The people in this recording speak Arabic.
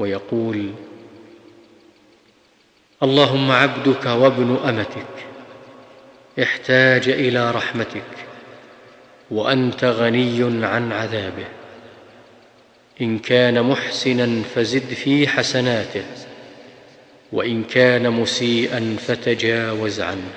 ويقول اللهم عبدك وابن أمتك احتاج إلى رحمتك وأنت غني عن عذابه. إن كان محسنا فزد في حسناته وإن كان مسيئا فتجاوز عنه.